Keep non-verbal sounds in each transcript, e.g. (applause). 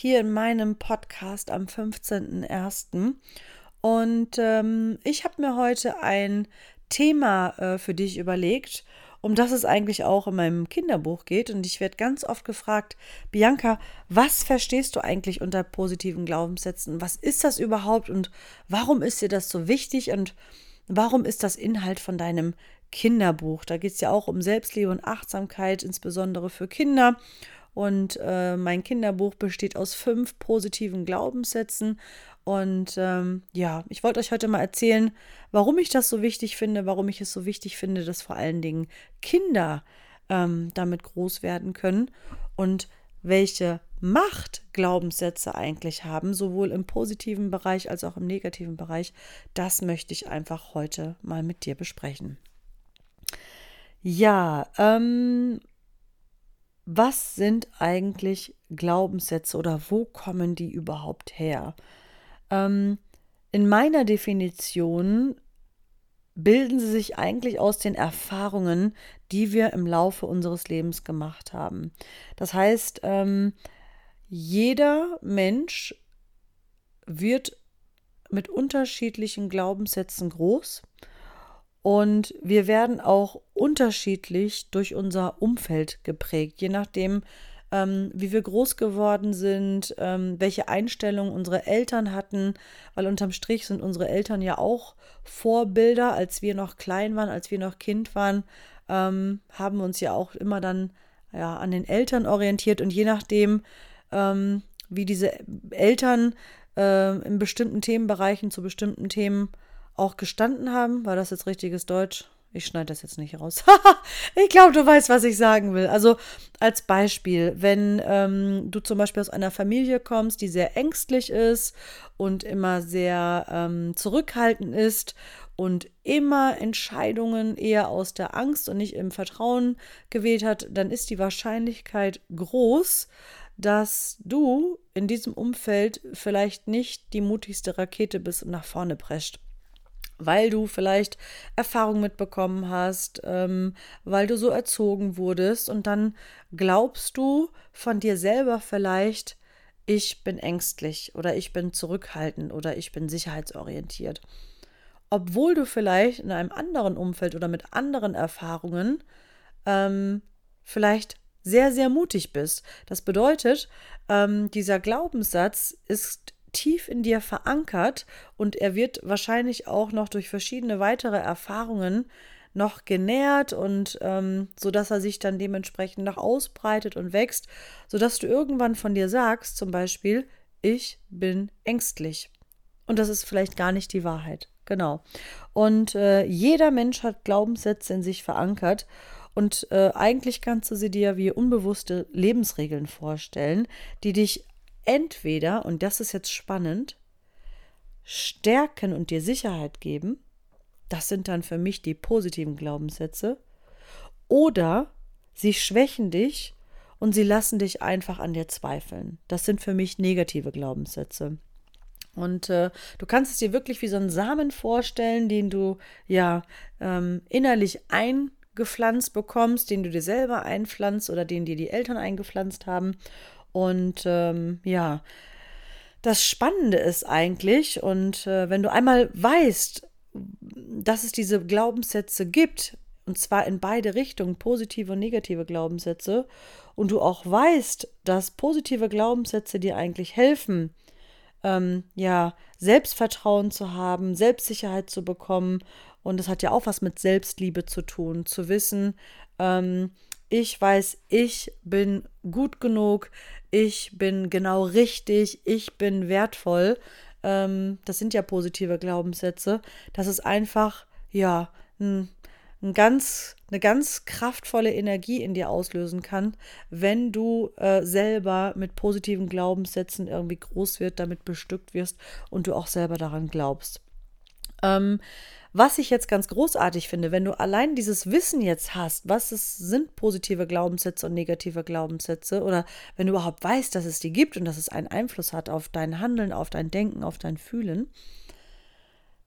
hier in meinem Podcast am 15.01. Und ähm, ich habe mir heute ein Thema äh, für dich überlegt, um das es eigentlich auch in meinem Kinderbuch geht. Und ich werde ganz oft gefragt, Bianca, was verstehst du eigentlich unter positiven Glaubenssätzen? Was ist das überhaupt und warum ist dir das so wichtig und warum ist das Inhalt von deinem Kinderbuch? Da geht es ja auch um Selbstliebe und Achtsamkeit, insbesondere für Kinder. Und äh, mein Kinderbuch besteht aus fünf positiven Glaubenssätzen. Und ähm, ja, ich wollte euch heute mal erzählen, warum ich das so wichtig finde, warum ich es so wichtig finde, dass vor allen Dingen Kinder ähm, damit groß werden können und welche Macht Glaubenssätze eigentlich haben, sowohl im positiven Bereich als auch im negativen Bereich. Das möchte ich einfach heute mal mit dir besprechen. Ja, ähm, was sind eigentlich Glaubenssätze oder wo kommen die überhaupt her? Ähm, in meiner Definition bilden sie sich eigentlich aus den Erfahrungen, die wir im Laufe unseres Lebens gemacht haben. Das heißt, ähm, jeder Mensch wird mit unterschiedlichen Glaubenssätzen groß und wir werden auch unterschiedlich durch unser Umfeld geprägt, je nachdem, ähm, wie wir groß geworden sind, ähm, welche Einstellungen unsere Eltern hatten, weil unterm Strich sind unsere Eltern ja auch Vorbilder, als wir noch klein waren, als wir noch Kind waren, ähm, haben uns ja auch immer dann ja, an den Eltern orientiert. Und je nachdem, ähm, wie diese Eltern äh, in bestimmten Themenbereichen zu bestimmten Themen auch gestanden haben. War das jetzt richtiges Deutsch? Ich schneide das jetzt nicht raus. (laughs) ich glaube, du weißt, was ich sagen will. Also als Beispiel, wenn ähm, du zum Beispiel aus einer Familie kommst, die sehr ängstlich ist und immer sehr ähm, zurückhaltend ist und immer Entscheidungen eher aus der Angst und nicht im Vertrauen gewählt hat, dann ist die Wahrscheinlichkeit groß, dass du in diesem Umfeld vielleicht nicht die mutigste Rakete bist und nach vorne prescht weil du vielleicht Erfahrung mitbekommen hast, ähm, weil du so erzogen wurdest und dann glaubst du von dir selber vielleicht, ich bin ängstlich oder ich bin zurückhaltend oder ich bin sicherheitsorientiert. Obwohl du vielleicht in einem anderen Umfeld oder mit anderen Erfahrungen ähm, vielleicht sehr, sehr mutig bist. Das bedeutet, ähm, dieser Glaubenssatz ist tief in dir verankert und er wird wahrscheinlich auch noch durch verschiedene weitere Erfahrungen noch genährt und ähm, so dass er sich dann dementsprechend noch ausbreitet und wächst, so dass du irgendwann von dir sagst, zum Beispiel, ich bin ängstlich. Und das ist vielleicht gar nicht die Wahrheit. Genau. Und äh, jeder Mensch hat Glaubenssätze in sich verankert. Und äh, eigentlich kannst du sie dir wie unbewusste Lebensregeln vorstellen, die dich entweder, und das ist jetzt spannend, stärken und dir Sicherheit geben, das sind dann für mich die positiven Glaubenssätze, oder sie schwächen dich und sie lassen dich einfach an dir zweifeln. Das sind für mich negative Glaubenssätze. Und äh, du kannst es dir wirklich wie so einen Samen vorstellen, den du ja ähm, innerlich eingepflanzt bekommst, den du dir selber einpflanzt oder den dir die Eltern eingepflanzt haben. Und ähm, ja, das Spannende ist eigentlich, und äh, wenn du einmal weißt, dass es diese Glaubenssätze gibt, und zwar in beide Richtungen, positive und negative Glaubenssätze, und du auch weißt, dass positive Glaubenssätze dir eigentlich helfen, ähm, ja, Selbstvertrauen zu haben, Selbstsicherheit zu bekommen. Und das hat ja auch was mit Selbstliebe zu tun, zu wissen, ähm, ich weiß, ich bin gut genug, ich bin genau richtig, ich bin wertvoll. Ähm, das sind ja positive Glaubenssätze. Das ist einfach, ja, ein, ein ganz, eine ganz kraftvolle Energie in dir auslösen kann, wenn du äh, selber mit positiven Glaubenssätzen irgendwie groß wird, damit bestückt wirst und du auch selber daran glaubst. Ähm, was ich jetzt ganz großartig finde, wenn du allein dieses Wissen jetzt hast, was es sind positive Glaubenssätze und negative Glaubenssätze, oder wenn du überhaupt weißt, dass es die gibt und dass es einen Einfluss hat auf dein Handeln, auf dein Denken, auf dein Fühlen,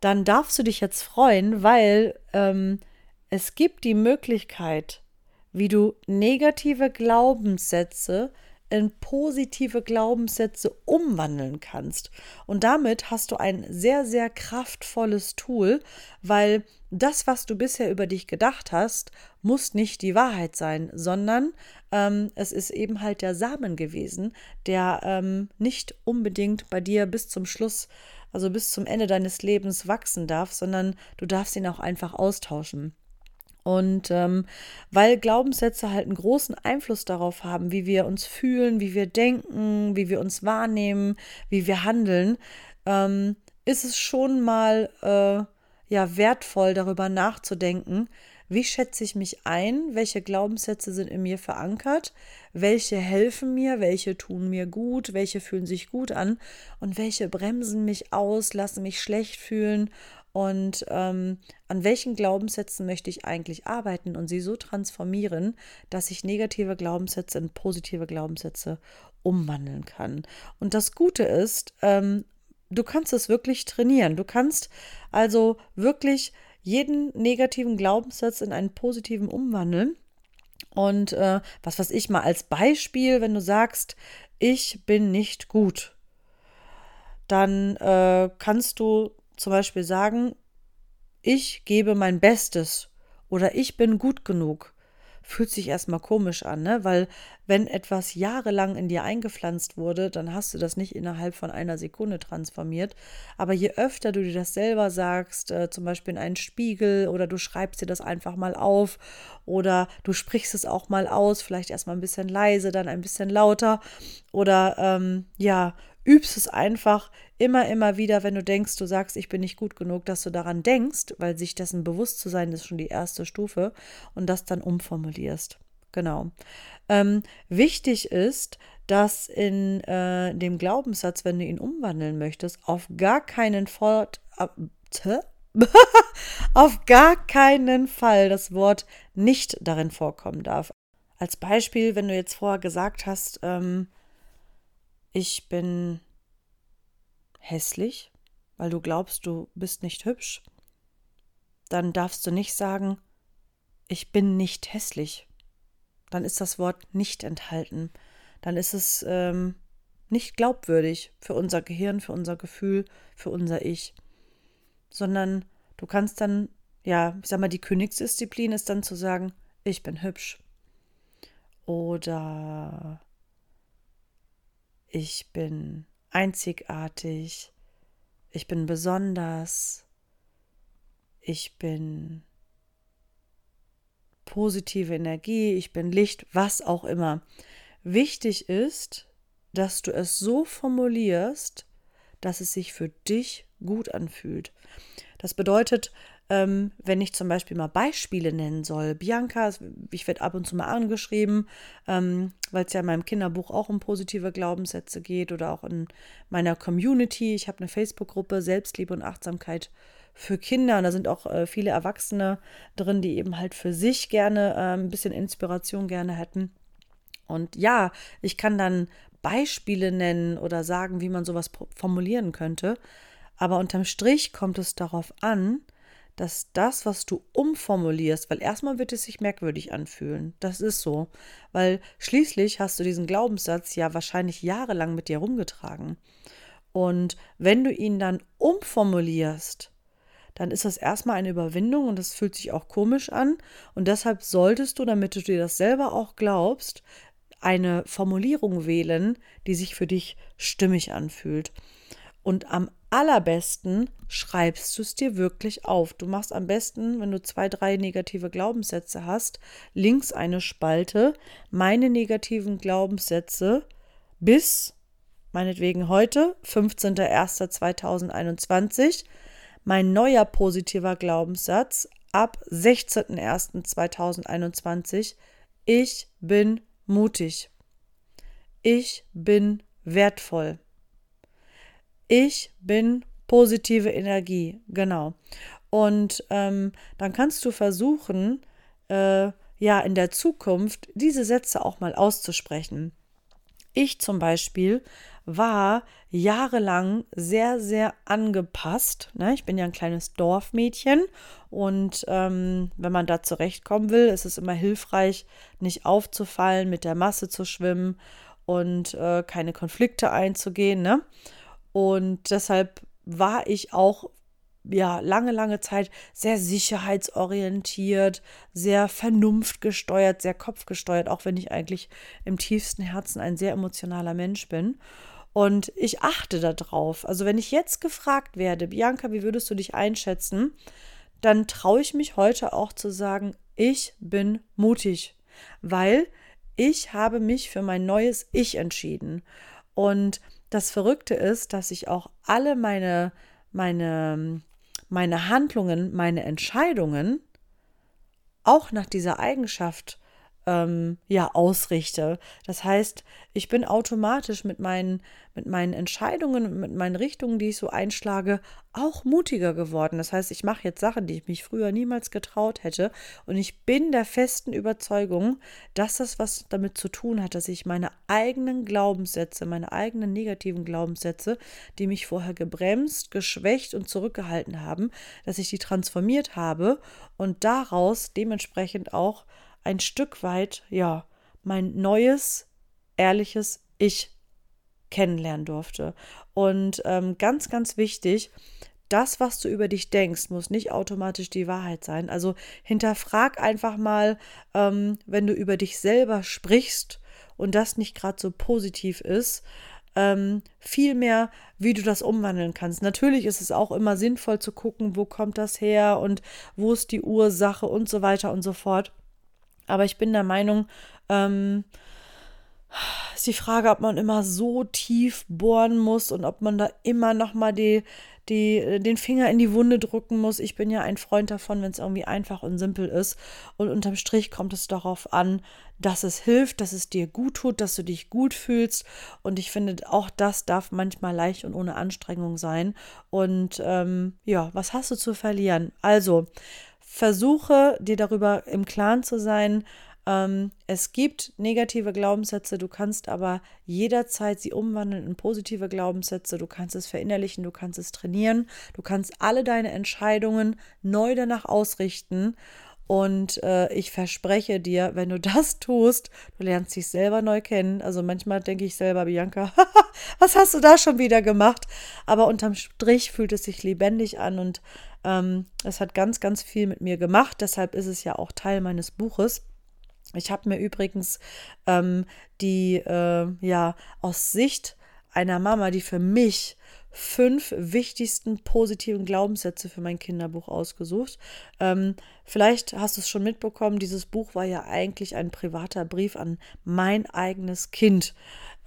dann darfst du dich jetzt freuen, weil ähm, es gibt die Möglichkeit, wie du negative Glaubenssätze in positive Glaubenssätze umwandeln kannst. Und damit hast du ein sehr, sehr kraftvolles Tool, weil das, was du bisher über dich gedacht hast, muss nicht die Wahrheit sein, sondern ähm, es ist eben halt der Samen gewesen, der ähm, nicht unbedingt bei dir bis zum Schluss, also bis zum Ende deines Lebens wachsen darf, sondern du darfst ihn auch einfach austauschen. Und ähm, weil Glaubenssätze halt einen großen Einfluss darauf haben, wie wir uns fühlen, wie wir denken, wie wir uns wahrnehmen, wie wir handeln, ähm, ist es schon mal äh, ja wertvoll, darüber nachzudenken, wie schätze ich mich ein, welche Glaubenssätze sind in mir verankert, welche helfen mir, welche tun mir gut, welche fühlen sich gut an und welche bremsen mich aus, lassen mich schlecht fühlen und ähm, an welchen Glaubenssätzen möchte ich eigentlich arbeiten und sie so transformieren, dass ich negative Glaubenssätze in positive Glaubenssätze umwandeln kann. Und das Gute ist, ähm, du kannst es wirklich trainieren. Du kannst also wirklich jeden negativen Glaubenssatz in einen positiven umwandeln. Und äh, was weiß ich mal als Beispiel, wenn du sagst, ich bin nicht gut, dann äh, kannst du zum Beispiel sagen, ich gebe mein Bestes oder ich bin gut genug, fühlt sich erstmal komisch an, ne? Weil wenn etwas jahrelang in dir eingepflanzt wurde, dann hast du das nicht innerhalb von einer Sekunde transformiert. Aber je öfter du dir das selber sagst, äh, zum Beispiel in einen Spiegel oder du schreibst dir das einfach mal auf oder du sprichst es auch mal aus, vielleicht erstmal ein bisschen leise, dann ein bisschen lauter oder ähm, ja, übst es einfach immer, immer wieder, wenn du denkst, du sagst, ich bin nicht gut genug, dass du daran denkst, weil sich dessen bewusst zu sein ist schon die erste Stufe und das dann umformulierst. Genau. Ähm, wichtig ist, dass in äh, dem Glaubenssatz, wenn du ihn umwandeln möchtest, auf gar keinen Fall, äh, (laughs) auf gar keinen Fall das Wort nicht darin vorkommen darf. Als Beispiel, wenn du jetzt vorher gesagt hast, ähm, ich bin hässlich, weil du glaubst, du bist nicht hübsch, dann darfst du nicht sagen, ich bin nicht hässlich. Dann ist das Wort nicht enthalten. Dann ist es ähm, nicht glaubwürdig für unser Gehirn, für unser Gefühl, für unser Ich. Sondern du kannst dann, ja, ich sag mal, die Königsdisziplin ist dann zu sagen, ich bin hübsch. Oder ich bin einzigartig, ich bin besonders, ich bin positive Energie, ich bin Licht, was auch immer. Wichtig ist, dass du es so formulierst, dass es sich für dich gut anfühlt. Das bedeutet, ähm, wenn ich zum Beispiel mal Beispiele nennen soll. Bianca, ich werde ab und zu mal angeschrieben, ähm, weil es ja in meinem Kinderbuch auch um positive Glaubenssätze geht oder auch in meiner Community. Ich habe eine Facebook-Gruppe Selbstliebe und Achtsamkeit für Kinder und da sind auch äh, viele Erwachsene drin, die eben halt für sich gerne äh, ein bisschen Inspiration gerne hätten. Und ja, ich kann dann Beispiele nennen oder sagen, wie man sowas formulieren könnte. Aber unterm Strich kommt es darauf an, dass das, was du umformulierst, weil erstmal wird es sich merkwürdig anfühlen. Das ist so. Weil schließlich hast du diesen Glaubenssatz ja wahrscheinlich jahrelang mit dir rumgetragen. Und wenn du ihn dann umformulierst, dann ist das erstmal eine Überwindung und das fühlt sich auch komisch an. Und deshalb solltest du, damit du dir das selber auch glaubst, eine Formulierung wählen, die sich für dich stimmig anfühlt. Und am allerbesten schreibst du es dir wirklich auf. Du machst am besten, wenn du zwei, drei negative Glaubenssätze hast, links eine Spalte, meine negativen Glaubenssätze bis meinetwegen heute, 15.01.2021, mein neuer positiver Glaubenssatz ab 16.01.2021, ich bin mutig. Ich bin wertvoll. Ich bin positive Energie, genau. Und ähm, dann kannst du versuchen, äh, ja, in der Zukunft diese Sätze auch mal auszusprechen. Ich zum Beispiel war jahrelang sehr, sehr angepasst. Ne? Ich bin ja ein kleines Dorfmädchen und ähm, wenn man da zurechtkommen will, ist es immer hilfreich, nicht aufzufallen, mit der Masse zu schwimmen und äh, keine Konflikte einzugehen. Ne? Und deshalb war ich auch ja, lange, lange Zeit sehr sicherheitsorientiert, sehr vernunftgesteuert, sehr kopfgesteuert, auch wenn ich eigentlich im tiefsten Herzen ein sehr emotionaler Mensch bin. Und ich achte darauf. Also wenn ich jetzt gefragt werde, Bianca, wie würdest du dich einschätzen, dann traue ich mich heute auch zu sagen, ich bin mutig, weil ich habe mich für mein neues Ich entschieden. Und das Verrückte ist, dass ich auch alle meine, meine, meine Handlungen, meine Entscheidungen auch nach dieser Eigenschaft ähm, ja ausrichte. Das heißt, ich bin automatisch mit meinen, mit meinen Entscheidungen, mit meinen Richtungen, die ich so einschlage, auch mutiger geworden. Das heißt, ich mache jetzt Sachen, die ich mich früher niemals getraut hätte. Und ich bin der festen Überzeugung, dass das was damit zu tun hat, dass ich meine eigenen Glaubenssätze, meine eigenen negativen Glaubenssätze, die mich vorher gebremst, geschwächt und zurückgehalten haben, dass ich die transformiert habe und daraus dementsprechend auch ein Stück weit, ja, mein neues, ehrliches Ich kennenlernen durfte. Und ähm, ganz, ganz wichtig, das, was du über dich denkst, muss nicht automatisch die Wahrheit sein. Also hinterfrag einfach mal, ähm, wenn du über dich selber sprichst und das nicht gerade so positiv ist, ähm, vielmehr, wie du das umwandeln kannst. Natürlich ist es auch immer sinnvoll zu gucken, wo kommt das her und wo ist die Ursache und so weiter und so fort. Aber ich bin der Meinung, ähm, ist die Frage, ob man immer so tief bohren muss und ob man da immer noch mal die, die, den Finger in die Wunde drücken muss. Ich bin ja ein Freund davon, wenn es irgendwie einfach und simpel ist. Und unterm Strich kommt es darauf an, dass es hilft, dass es dir gut tut, dass du dich gut fühlst. Und ich finde, auch das darf manchmal leicht und ohne Anstrengung sein. Und ähm, ja, was hast du zu verlieren? Also, versuche dir darüber im Klaren zu sein, ähm, es gibt negative Glaubenssätze, du kannst aber jederzeit sie umwandeln in positive Glaubenssätze, du kannst es verinnerlichen, du kannst es trainieren, du kannst alle deine Entscheidungen neu danach ausrichten. Und äh, ich verspreche dir, wenn du (laughs) das tust, du lernst dich selber neu kennen. Also manchmal denke ich selber, Bianca, (laughs) was hast du da schon wieder gemacht? Aber unterm Strich fühlt es sich lebendig an und es hat ganz, ganz viel mit mir gemacht. Deshalb ist es ja auch Teil meines Buches. Ich habe mir übrigens ähm, die, äh, ja, aus Sicht einer Mama, die für mich fünf wichtigsten positiven Glaubenssätze für mein Kinderbuch ausgesucht. Ähm, vielleicht hast du es schon mitbekommen, dieses Buch war ja eigentlich ein privater Brief an mein eigenes Kind.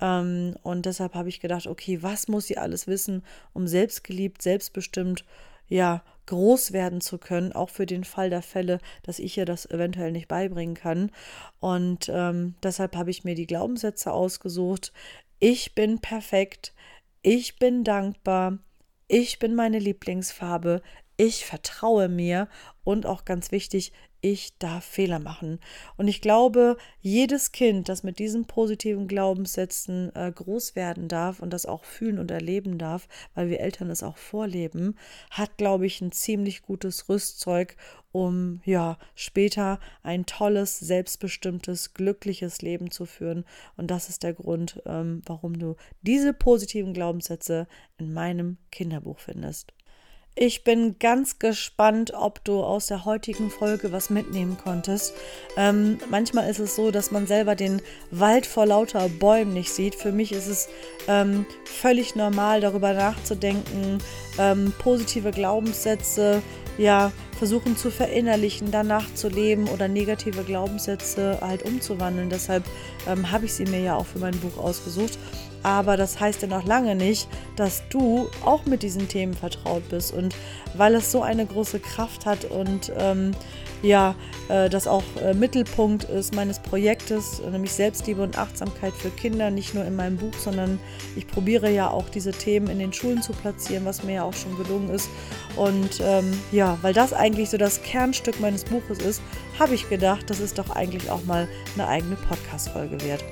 Ähm, und deshalb habe ich gedacht, okay, was muss sie alles wissen, um selbstgeliebt, selbstbestimmt ja, groß werden zu können, auch für den Fall der Fälle, dass ich ihr das eventuell nicht beibringen kann. Und ähm, deshalb habe ich mir die Glaubenssätze ausgesucht. Ich bin perfekt, ich bin dankbar, ich bin meine Lieblingsfarbe, ich vertraue mir und auch ganz wichtig, ich darf Fehler machen. Und ich glaube, jedes Kind, das mit diesen positiven Glaubenssätzen äh, groß werden darf und das auch fühlen und erleben darf, weil wir Eltern es auch vorleben, hat, glaube ich, ein ziemlich gutes Rüstzeug, um ja später ein tolles, selbstbestimmtes, glückliches Leben zu führen. Und das ist der Grund, ähm, warum du diese positiven Glaubenssätze in meinem Kinderbuch findest. Ich bin ganz gespannt, ob du aus der heutigen Folge was mitnehmen konntest. Ähm, manchmal ist es so, dass man selber den Wald vor lauter Bäumen nicht sieht. Für mich ist es ähm, völlig normal, darüber nachzudenken, ähm, positive Glaubenssätze, ja, versuchen zu verinnerlichen, danach zu leben oder negative Glaubenssätze halt umzuwandeln. Deshalb ähm, habe ich sie mir ja auch für mein Buch ausgesucht. Aber das heißt ja noch lange nicht, dass du auch mit diesen Themen vertraut bist. Und weil es so eine große Kraft hat und ähm, ja, äh, das auch äh, Mittelpunkt ist meines Projektes, nämlich Selbstliebe und Achtsamkeit für Kinder, nicht nur in meinem Buch, sondern ich probiere ja auch diese Themen in den Schulen zu platzieren, was mir ja auch schon gelungen ist. Und ähm, ja, weil das eigentlich so das Kernstück meines Buches ist, habe ich gedacht, das ist doch eigentlich auch mal eine eigene Podcast-Folge wert.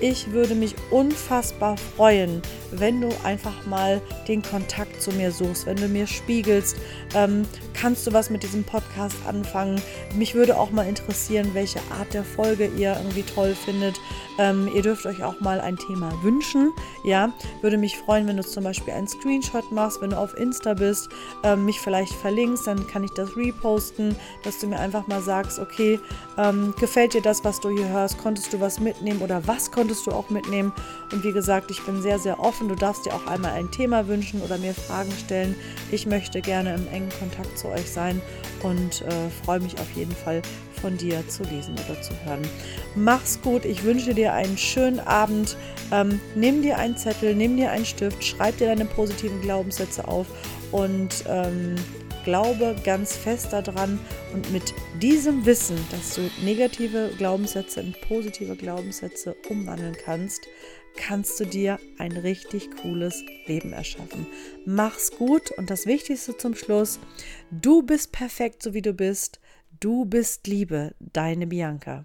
Ich würde mich unfassbar freuen, wenn du einfach mal den Kontakt zu mir suchst, wenn du mir spiegelst, ähm, kannst du was mit diesem Podcast anfangen. Mich würde auch mal interessieren, welche Art der Folge ihr irgendwie toll findet. Ähm, ihr dürft euch auch mal ein Thema wünschen. Ja, würde mich freuen, wenn du zum Beispiel einen Screenshot machst, wenn du auf Insta bist, ähm, mich vielleicht verlinkst, dann kann ich das reposten, dass du mir einfach mal sagst, okay, ähm, gefällt dir das, was du hier hörst? Konntest du was mitnehmen oder was konntest du auch mitnehmen? Und wie gesagt, ich bin sehr, sehr offen. Du darfst dir auch einmal ein Thema wünschen oder mir Fragen stellen. Ich möchte gerne im engen Kontakt zu euch sein und äh, freue mich auf jeden Fall von dir zu lesen oder zu hören. Mach's gut, ich wünsche dir einen schönen Abend. Ähm, nimm dir einen Zettel, nimm dir einen Stift, schreib dir deine positiven Glaubenssätze auf und ähm, glaube ganz fest daran und mit diesem Wissen, dass du negative Glaubenssätze in positive Glaubenssätze umwandeln kannst, kannst du dir ein richtig cooles Leben erschaffen. Mach's gut und das Wichtigste zum Schluss, du bist perfekt, so wie du bist. Du bist Liebe, deine Bianca.